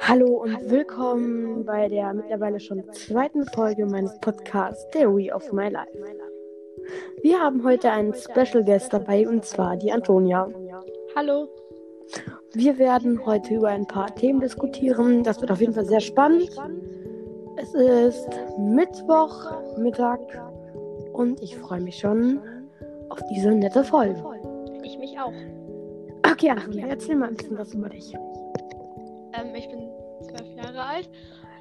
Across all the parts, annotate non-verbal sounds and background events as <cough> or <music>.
Hallo und willkommen bei der mittlerweile schon zweiten Folge meines Podcasts Theory of My Life. Wir haben heute einen Special Guest dabei und zwar die Antonia. Hallo. Wir werden heute über ein paar Themen diskutieren. Das wird auf jeden Fall sehr spannend. Es ist Mittwoch Mittag und ich freue mich schon auf diese nette Folge. Ich mich auch. Okay, Antonia, erzähl mal ein bisschen was über dich. Ähm, ich bin zwölf Jahre alt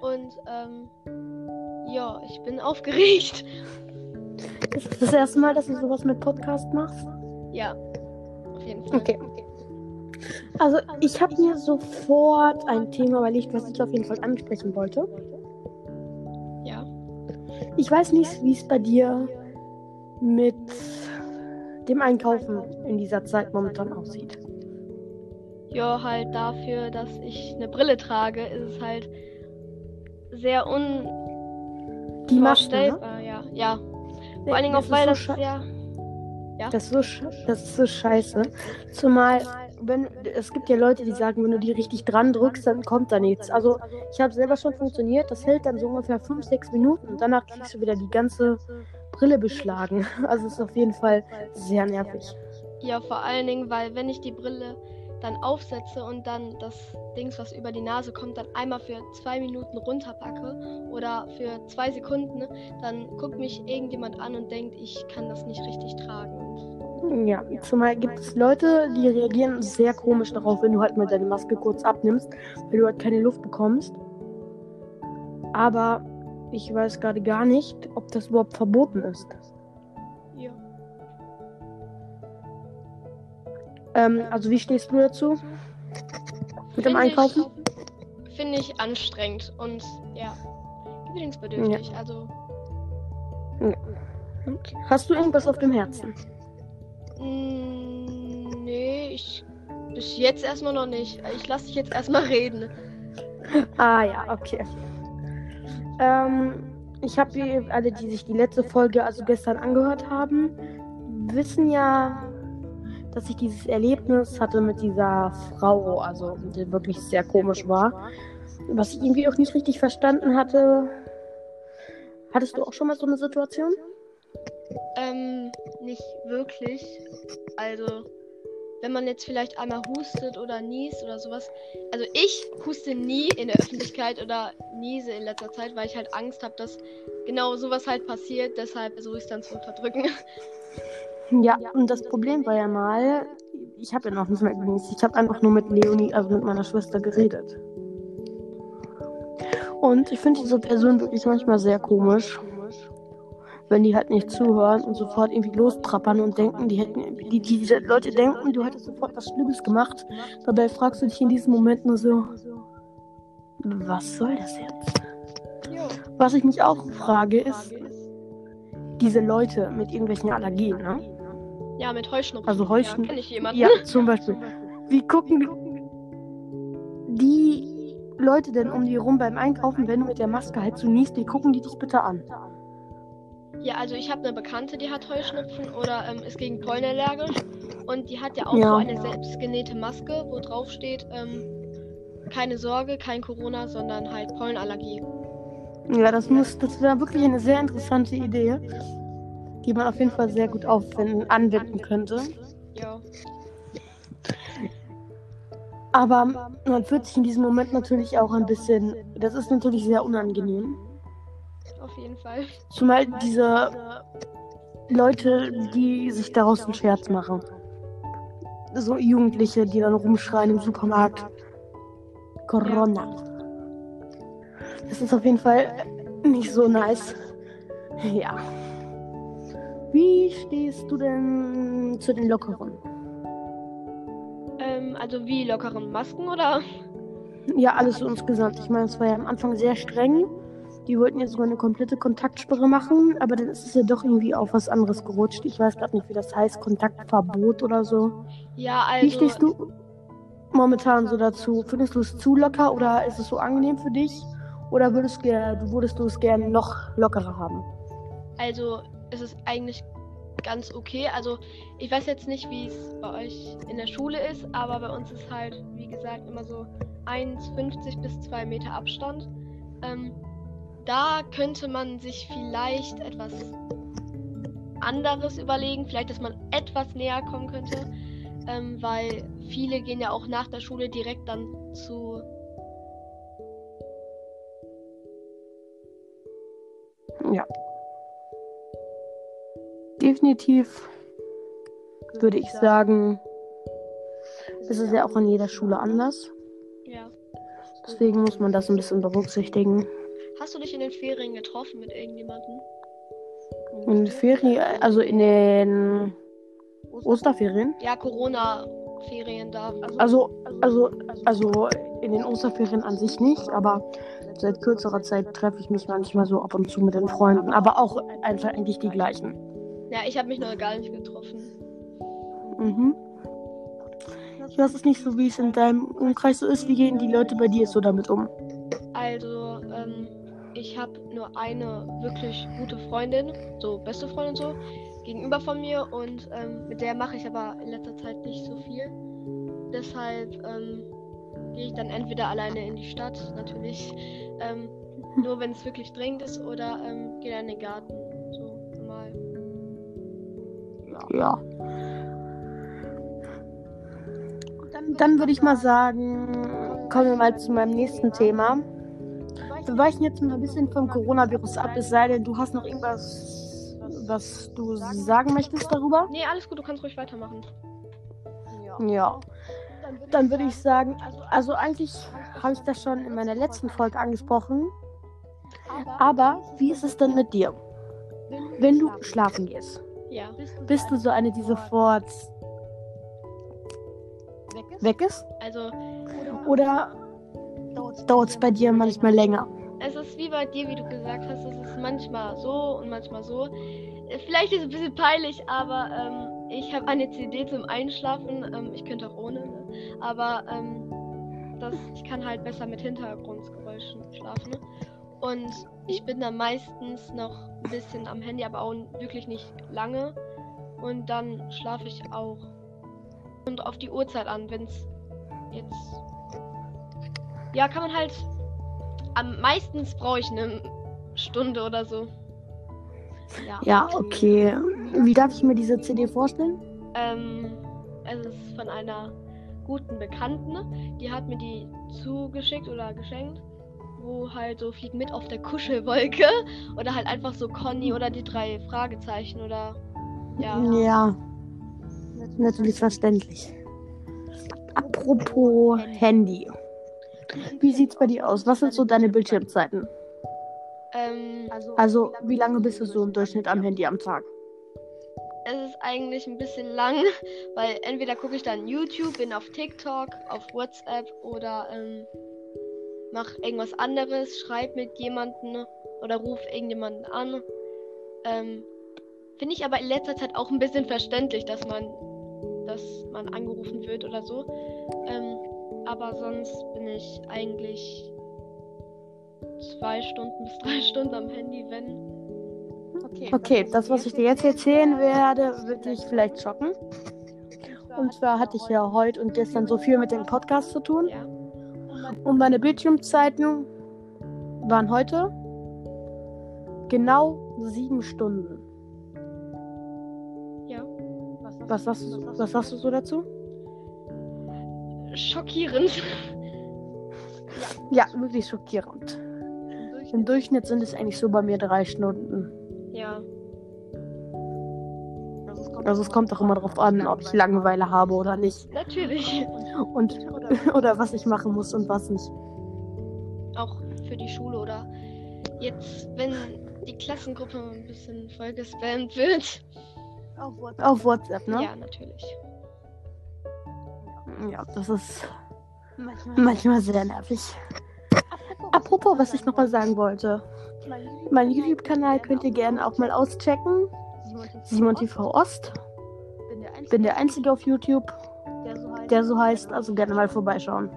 und ähm, ja, ich bin <laughs> aufgeregt. Ist das das erste Mal, dass du sowas mit Podcast machst? Ja, auf jeden Fall. Okay. Also, ich habe mir sofort ein Thema überlegt, was ich auf jeden Fall ansprechen wollte. Ja. Ich weiß nicht, wie es bei dir mit dem Einkaufen in dieser Zeit momentan aussieht. Ja, halt dafür, dass ich eine Brille trage, ist es halt sehr Die Masken, ne? unvorstellbar. Ja, ja. Vor allen Dingen das auch, weil das so sche- ja. Ja. Das ist, so, das ist so scheiße. Zumal, wenn es gibt ja Leute, die sagen, wenn du die richtig dran drückst, dann kommt da nichts. Also, ich habe selber schon funktioniert. Das hält dann so ungefähr 5, 6 Minuten. Und danach kriegst du wieder die ganze Brille beschlagen. <laughs> Also, es ist auf jeden Fall sehr nervig. Ja, vor allen Dingen, weil wenn ich die Brille dann aufsetze und dann das Dings, was über die Nase kommt, dann einmal für zwei Minuten runterpacke oder für zwei Sekunden, dann guckt mich irgendjemand an und denkt, ich kann das nicht richtig tragen. Ja, zumal gibt es Leute, die reagieren sehr komisch darauf, wenn du halt mal deine Maske kurz abnimmst, weil du halt keine Luft bekommst. Aber ich weiß gerade gar nicht, ob das überhaupt verboten ist. Ähm, also wie stehst du dazu? Mit dem Einkaufen? Finde ich anstrengend und ja, gewöhnungsbedürftig. Also, Hast du irgendwas auf dem Herzen? mh, nee, ich. Bis jetzt erstmal noch nicht. Ich lasse dich jetzt erstmal reden. <laughs> Ah ja, okay. Ähm, ich habe alle, die sich die letzte Folge, also gestern angehört haben, wissen ja, dass ich dieses Erlebnis hatte mit dieser Frau, also die wirklich sehr komisch war. Was ich irgendwie auch nicht richtig verstanden hatte. Hattest du auch schon mal so eine Situation? Ähm, nicht wirklich. Also, wenn man jetzt vielleicht einmal hustet oder niest oder sowas. Also ich huste nie in der Öffentlichkeit oder niese in letzter Zeit, weil ich halt Angst habe, dass genau sowas halt passiert. Deshalb versuche ich es dann zu unterdrücken. <laughs> Ja, und das Problem war ja mal, ich habe ja noch nicht mal genießt. Ich habe einfach nur mit Leonie, also mit meiner Schwester geredet. Und ich finde diese Person wirklich manchmal sehr komisch, wenn die halt nicht zuhören und sofort irgendwie lostrappern und denken, die hätten, die, diese Leute denken, du hättest sofort was Schlimmes gemacht. Dabei fragst du dich in diesem Moment nur so, was soll das jetzt? Was ich mich auch frage, ist, diese Leute mit irgendwelchen Allergien, ne? Ja, mit Heuschnupfen. Also Heuschnupfen. Ja, kenne ich jemanden. Ja, zum Beispiel. Wie gucken die Leute denn um die rum beim Einkaufen, wenn du mit der Maske halt so niest, wie gucken die dich bitte an? Ja, also ich habe eine Bekannte, die hat Heuschnupfen oder ähm, ist gegen Pollen allergisch. Und die hat ja auch Ja. so eine selbstgenähte Maske, wo drauf steht, ähm, keine Sorge, kein Corona, sondern halt Pollenallergie. Ja, das muss, das wäre wirklich eine sehr interessante Idee, die man auf jeden Fall sehr gut aufwenden, anwenden könnte. Ja. Aber man fühlt sich in diesem Moment natürlich auch ein bisschen, das ist natürlich sehr unangenehm. Auf jeden Fall. Zumal diese Leute, die sich daraus einen Scherz machen. So Jugendliche, die dann rumschreien im Supermarkt. Corona. Das ist auf jeden Fall nicht so nice. Ja. Wie stehst du denn zu den Lockeren? Ähm, also wie lockeren Masken oder? <laughs> Ja, alles so insgesamt. Ich meine, es war ja am Anfang sehr streng. Die wollten jetzt sogar eine komplette Kontaktsperre machen, aber dann ist es ja doch irgendwie auf was anderes gerutscht. Ich weiß gerade nicht, wie das heißt, Kontaktverbot oder so. Ja, also. Wie stehst du momentan so dazu? Findest du es zu locker oder ist es so angenehm für dich? Oder würdest, du würdest du es gerne noch lockerer haben? Also, es ist eigentlich ganz okay. Also ich weiß jetzt nicht, wie es bei euch in der Schule ist, aber bei uns ist halt, wie gesagt, immer so 1,50 bis 2 Meter Abstand. Ähm, da könnte man sich vielleicht etwas anderes überlegen, vielleicht, dass man etwas näher kommen könnte, ähm, weil viele gehen ja auch nach der Schule direkt dann zu Ja. Definitiv würde ich sagen, ist es ja auch an jeder Schule anders. Ja. Deswegen muss man das ein bisschen berücksichtigen. Hast du dich in den Ferien getroffen mit irgendjemandem? In den Ferien, also in den Osterferien? Ja, Corona-Ferien da. Also, also, also in den Osterferien an sich nicht, aber seit kürzerer Zeit treffe ich mich manchmal so ab und zu mit den Freunden, aber auch einfach eigentlich die gleichen. Ja, ich habe mich noch gar nicht getroffen. Mhm. Ich weiß es nicht so, wie es in deinem Umkreis so ist. Wie gehen die Leute bei dir so damit um? Also, ähm, ich habe nur eine wirklich gute Freundin, so beste Freundin so, gegenüber von mir und ähm, mit der mache ich aber in letzter Zeit nicht so viel. Deshalb ähm, gehe ich dann entweder alleine in die Stadt, natürlich, ähm, nur wenn es wirklich dringend ist, oder ähm, gehe in den Garten. Ja. Dann würde ich mal sagen, kommen wir mal zu meinem nächsten Thema. Wir weichen jetzt mal ein bisschen vom Coronavirus ab, es sei denn, du hast noch irgendwas, was du sagen möchtest darüber? Nee, alles gut, du kannst ruhig weitermachen. Ja. Dann würde ich sagen, also eigentlich habe ich das schon in meiner letzten Folge angesprochen. Aber wie ist es denn mit dir? Wenn du schlafen gehst, Ja. bist du so eine, die sofort weg ist? Also, Oder dauert es bei dir manchmal länger? es ist wie bei dir, wie du gesagt hast, es ist manchmal so und manchmal so. Vielleicht ist es ein bisschen peinlich, aber ähm, ich habe eine CD zum Einschlafen. Ähm, ich könnte auch ohne, ne? aber ähm, das, ich kann halt besser mit Hintergrundgeräuschen schlafen. Ne? Und ich bin dann meistens noch ein bisschen am Handy, aber auch wirklich nicht lange. Und dann schlafe ich auch. Und auf die Uhrzeit an, wenn es jetzt. Ja, kann man halt. Am meistens brauche ich eine Stunde oder so. Ja. Ja, okay. Wie darf ich mir diese CD vorstellen? Ähm, es ist von einer guten Bekannten. Die hat mir die zugeschickt oder geschenkt. Wo halt so fliegt mit auf der Kuschelwolke. <laughs> Oder halt einfach so Conny oder die drei Fragezeichen oder. Ja. Ja, natürlich verständlich. Apropos Handy. Wie sieht's bei dir aus? Was sind so deine Bildschirmzeiten? Ähm, Also, wie lange bist du so im Durchschnitt am Handy am Tag? es ist eigentlich ein bisschen lang, <laughs> weil entweder gucke ich dann YouTube, bin auf TikTok, auf WhatsApp oder ähm, mach irgendwas anderes, schreib mit jemandem oder ruf irgendjemanden an. Ähm, Finde ich aber in letzter Zeit auch ein bisschen verständlich, dass man, dass man angerufen wird oder so. Ähm, aber sonst bin ich eigentlich zwei Stunden bis drei <laughs> Stunden am Handy, wenn. Okay, das, was ich dir jetzt erzählen werde, wird dich vielleicht schocken. Und zwar hatte ich ja heute und gestern so viel mit dem Podcast zu tun. Ja. Und meine Bildschirmzeiten waren heute genau sieben Stunden. Ja. Was sagst du, was sagst du so dazu? Schockierend. <laughs> Ja, wirklich schockierend. Im Durchschnitt sind es eigentlich so bei mir drei Stunden. Ja. Also es kommt auch immer darauf an, ob ich Langeweile habe oder nicht. Natürlich. Und <laughs> oder was ich machen muss und was nicht. Auch für die Schule oder jetzt, wenn die Klassengruppe ein bisschen voll gespammt wird. Auf WhatsApp, ne? Ja, natürlich. Ja, das ist manchmal sehr nervig. Apropos, was ich noch mal sagen wollte. Mein YouTube-Kanal könnt ihr gerne auch mal auschecken. Simon TV Ost. Bin der Einzige auf YouTube, der so heißt. Also gerne mal vorbeischauen.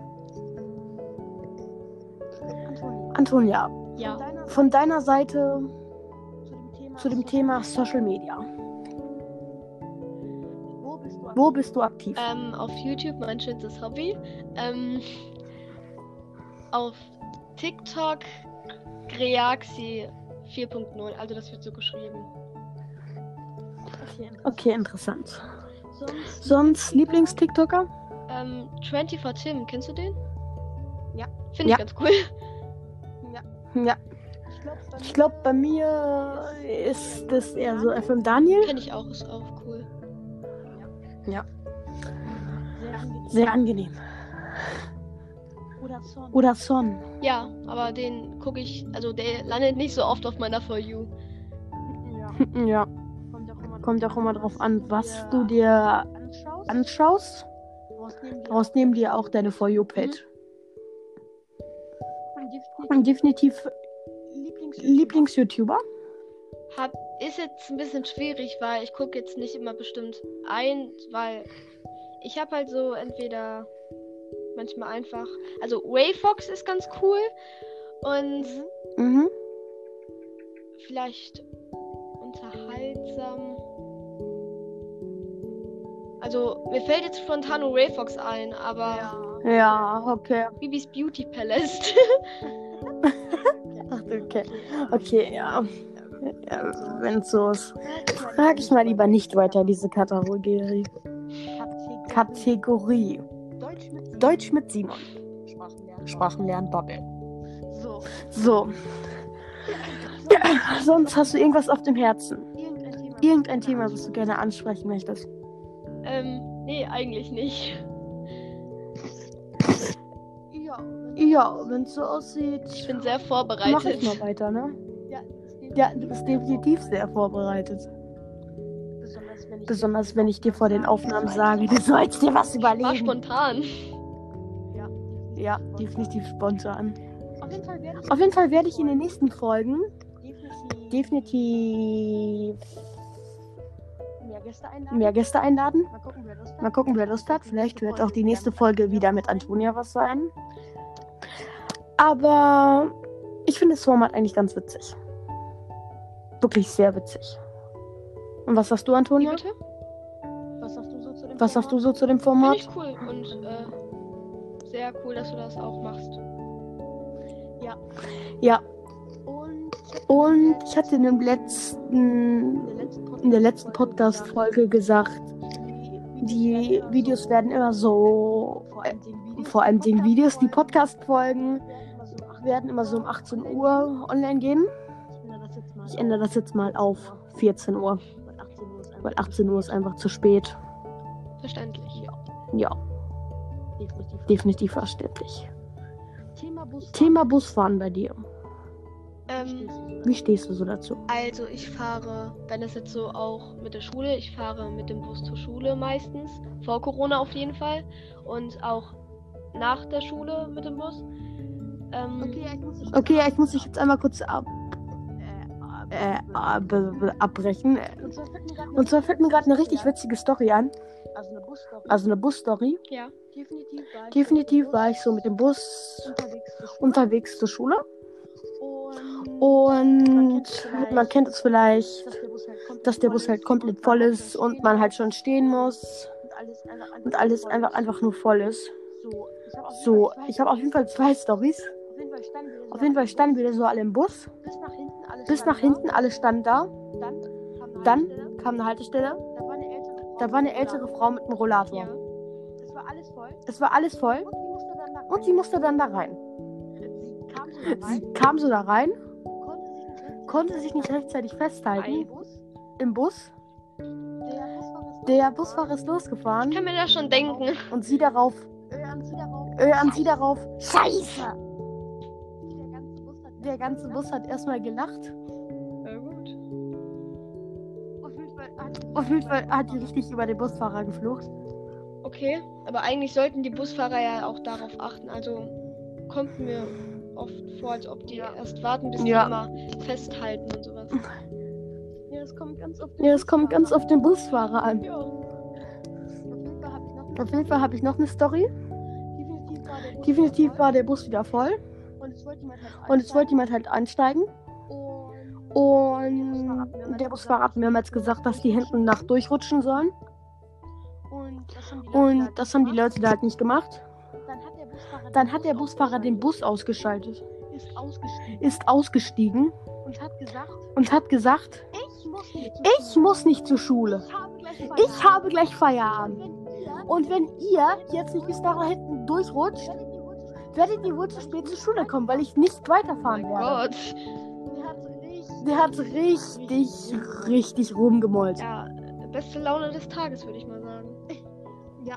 Antonia, Ja. von deiner Seite zu dem Thema Social Media. Wo bist du aktiv? Ähm, auf YouTube mein schönstes Hobby. Ähm, auf TikTok Greaxi 4.0. Also das wird so geschrieben. Okay, interessant. Sonst Lieblings-TikToker? Ähm, 24 Tim, kennst du den? Ja. Finde Ja. ich ganz cool. Ja, ich glaube, bei mir ist das eher so FM Daniel. Kenne ich auch, ist auch cool. Sehr angenehm. Oder Son. Oder Son. Ja, aber den gucke ich, also der landet nicht so oft auf meiner For You. Ja. Ja, Kommt auch immer drauf an, was du dir anschaust. die Daraus nehmen dir auch deine For. Und Und definitiv Lieblings Lieblings-YouTuber? Hab, ist jetzt ein bisschen schwierig, weil ich gucke jetzt nicht immer bestimmt ein, weil ich habe halt so entweder manchmal einfach, also Wayfox ist ganz cool und Mhm. vielleicht unterhaltsam. Also mir fällt jetzt spontan nur Wayfox ein, aber Ja. Ja, okay. Bibis Beauty Palace. <laughs> Ach, okay. Okay, ja. ja Wenn es so ist. Frag ich mal lieber nicht weiter diese Kategorie. Kategorie. Deutsch mit Deutsch mit Simon. Sprachenlernen. Sprachenlernen Doppel. So. So. Ja, sonst hast du irgendwas auf dem Herzen? Irgendein Thema. Irgendein Thema, was du gerne ansprechen möchtest? Ähm, nee, eigentlich nicht. Ja. Ja, wenn es so aussieht, Ich bin sehr mach ich vorbereitet. mal weiter, ne? Ja, Ja, du bist definitiv sehr vorbereitet. besonders wenn ich Besonders wenn ich dir vor den Aufnahmen sage, du sollst dir was War überlegen. spontan. Ja. Ja, definitiv spontan. Auf jeden Fall werde ich Auf jeden Fall werde ich in den nächsten Folgen definitiv definitiv mehr Gäste einladen. mehr Gäste einladen. Mal gucken, wer Lust hat. Mal gucken, wer Lust hat. Vielleicht wird auch die nächste Folge wieder mit Antonia was sein. Aber ich finde das Format eigentlich ganz witzig. Wirklich sehr witzig. Und was sagst du, Antonia? Was sagst du so zu dem Was sagst du so zu dem Finde Format? ich cool und äh, sehr cool, dass du das auch machst. Ja, Und, und ich hatte in dem letzten, in der letzten Podcast-Folge gesagt, die Videos werden immer so, vor allem den Videos, die Podcast Podcast-Folgen werden immer so um 8 werden immer so um 18 Uhr online gehen. Ich ändere das jetzt mal. Auf 14 Uhr, Weil 18 Uhr ist einfach weil 18 Uhr ist einfach zu spät. Verständlich. Ja, definitiv. definitiv verständlich. Thema Busfahren bei dir. Ähm, Wie stehst du so dazu? also ich fahre, wenn es jetzt so auch mit der Schule, ich fahre mit dem Bus zur Schule meistens. Vor Corona auf jeden Fall. Und auch nach der Schule mit dem Bus. Ähm, Okay, ich muss dich Okay, ja, ich muss dich jetzt einmal kurz ab, Äh, äh, ab, abbrechen. und zwar fällt mir gerade Und zwar fällt mir gerade eine richtig witzige Story an. Also eine Busstory. Also eine Busstory. ja. definitiv war ich, Definitiv war ich so mit dem Bus unterwegs. zur Schule. unterwegs zur Schule. Und man kennt es vielleicht, dass der Bus halt komplett, Bus halt voll ist und man halt schon stehen muss und alles einfach, einfach, nur voll ist. So, ich habe auf jeden Fall zwei Stories. Auf jeden Fall standen wir so alle im Bus. bis nach hinten alle standen da. Dann kam eine Haltestelle, da war eine ältere Frau. Mit einem Rollator. Voll. Es war alles voll und sie musste dann da rein. Sie kam so da rein, konnte sich nicht rechtzeitig im festhalten Bus. im Bus. Der Busfahrer ist losgefahren Ich kann mir das schon denken. und sie darauf, äh, an sie darauf. äh, an sie darauf, Scheiße! Der ganze Bus hat erstmal gelacht. Ja, gut. Auf jeden Fall hat sie Auf jeden Fall hat die richtig über den Busfahrer geflucht. Okay. Aber eigentlich sollten die Busfahrer ja auch darauf achten. Also kommt mir oft vor, als ob die Ja. erst warten, bis Ja. die immer festhalten und sowas. Ja, das kommt ganz auf den Ja, es kommt ganz Busfahrer auf den Busfahrer an. Ja. Auf jeden Fall habe ich noch eine Story. definitiv war der Bus Definitiv voll. war der Bus wieder voll und es wollte jemand halt und es wollte jemand halt einsteigen. und Und der Busfahrer hat mehrmals gesagt, dass die hinten nach durchrutschen sollen. Und das haben die Leute Und halt das haben die. Leute da halt nicht gemacht. Dann hat Busfahrer, Dann hat der Bus Busfahrer den Bus ausgeschaltet, ist ausgestiegen ist ausgestiegen und hat gesagt, und hat gesagt, ich muss nicht zur ich Schule. muss nicht zur Schule. Ich habe gleich Feierabend. Und wenn ihr jetzt nicht bis da hinten durchrutscht, werdet ihr wohl zu spät zur Schule kommen, weil ich nicht weiterfahren Oh werde. Gott. Der hat richtig. Der hat richtig, richtig rumgemollt. Ja, beste Laune des Tages, würde ich mal sagen.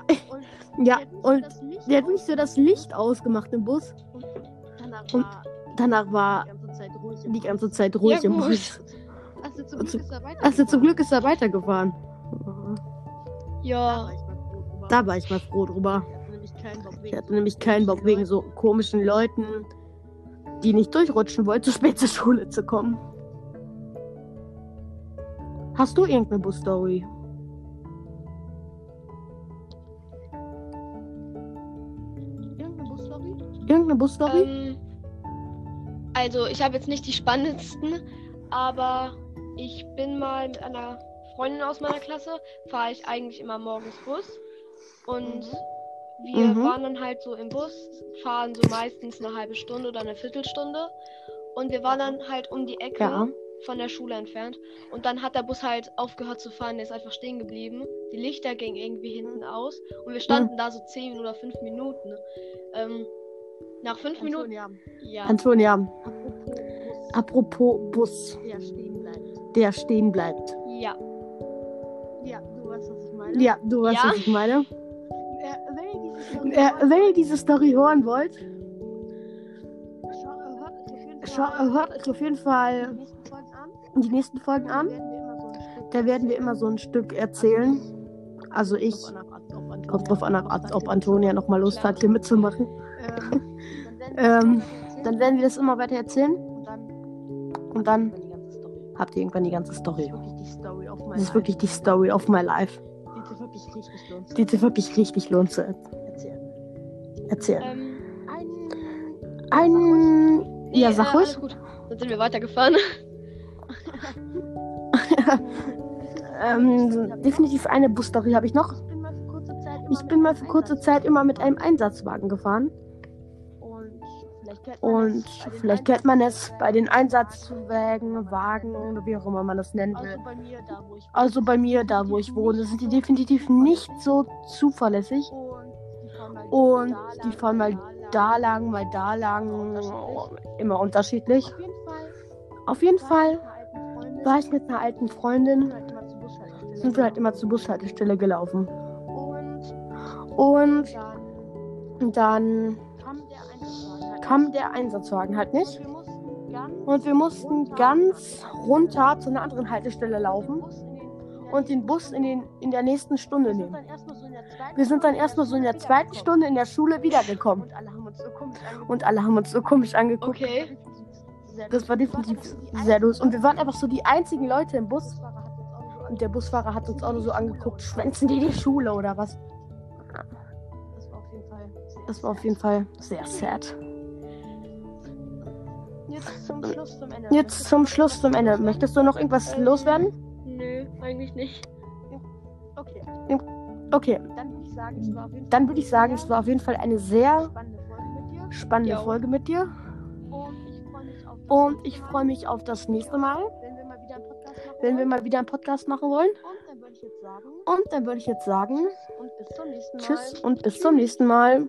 Ja, und Ja, der hat und der hat wirklich so das Licht ausgemacht im Bus. Danach und war Danach war die ganze Zeit ruhig. im die Bus. ganze Zeit ruhig Ja, im gut. Bus. Also zum Und Glück ist er weiter. Also zum Glück ist er weitergefahren. Ja. Da war ich mal froh drüber. Ich hatte nämlich keinen Bock wegen hatte nämlich keinen Bock wegen so komischen Leuten, die nicht durchrutschen wollten, zu spät zur Schule zu kommen. Hast du irgendeine Bus-Story? Irgendeine Bus-Story? Ähm, also, ich habe jetzt nicht die spannendsten, aber ich bin mal mit einer Freundin aus meiner Klasse, fahre ich eigentlich immer morgens Bus. Und wir Mhm. waren dann halt so im Bus, fahren so meistens eine halbe Stunde oder eine Viertelstunde. Und wir waren dann halt um die Ecke Ja. von der Schule entfernt. Und dann hat der Bus halt aufgehört zu fahren, der ist einfach stehen geblieben. Die Lichter gingen irgendwie hinten aus. Und wir standen da so 10 oder 5 Minuten. Ähm, nach 5 Minuten. Antonia, Ja. Antonia, apropos Bus, der stehen bleibt. der stehen bleibt. Ja. Ja, du weißt, was ich meine. Ja, du weißt, Ja? was ich meine. Äh, wenn ihr diese Story Äh, hört, wenn ihr diese Story hören wollt, schau- äh, hört euch auf jeden Fall die nächsten Folgen an. die nächsten Folgen an. Da werden wir immer so ein Stück erzählen. Also ich. Kommt drauf an, ob Antonia nochmal Lust hat, hier mitzumachen. Ähm, dann werden wir Ähm, das Dann werden wir das immer weiter erzählen. und dann habt ihr irgendwann die ganze Story. ist Das ist wirklich die Story of my life, Die sich wirklich richtig er- erzählen. erzählen. Ähm, Ein. Ein. Ja, nee, sag äh, alles ruhig. gut. Dann sind wir weitergefahren. <laughs> Ähm, definitiv eine Busstory habe ich noch. Ich bin mal für kurze Zeit immer mit einem Einsatzwagen gefahren. Und vielleicht kennt man es bei den Einsatzwagen. Wagen oder wie auch immer man das nennen will. Also bei mir, da wo ich Also wohne, sind die definitiv nicht so zuverlässig. Und die fahren mal da lang, mal da lang. Immer unterschiedlich. Auf jeden Fall war ich mit einer alten Freundin, halt sind wir halt immer zur Bushaltestelle gelaufen. Und dann kam der Einsatzwagen halt nicht. Und wir mussten ganz runter zu einer anderen Haltestelle laufen und den Bus in, den, in der nächsten Stunde nehmen. Wir sind dann erstmal so in der zweiten. Stunde in der Schule wiedergekommen. Und alle haben uns so komisch angeguckt. Okay. Das war definitiv sehr los. Und wir waren einfach so die einzigen Leute im Bus. Und der Busfahrer hat uns auch nur so angeguckt, schwänzen die die Schule oder was? Das war auf jeden Fall. sehr Das war auf jeden Fall sehr sad. Jetzt zum Schluss zum Ende. Jetzt zum Schluss, zum Ende. Möchtest du noch irgendwas loswerden? Nö, eigentlich nicht. Okay. Okay, Dann würde ich sagen, es war auf jeden Fall. ich sagen, es war auf jeden Fall eine sehr spannende spannende. Folge mit dir. Folge mit dir. Und ich freue mich auf das nächste Mal, wenn wir mal wieder einen Podcast machen. wenn wir wollen. mal wieder einen Podcast machen wollen. Und dann würde ich jetzt sagen, Und dann würde ich jetzt sagen, und bis zum nächsten Mal. tschüss und bis zum nächsten Mal.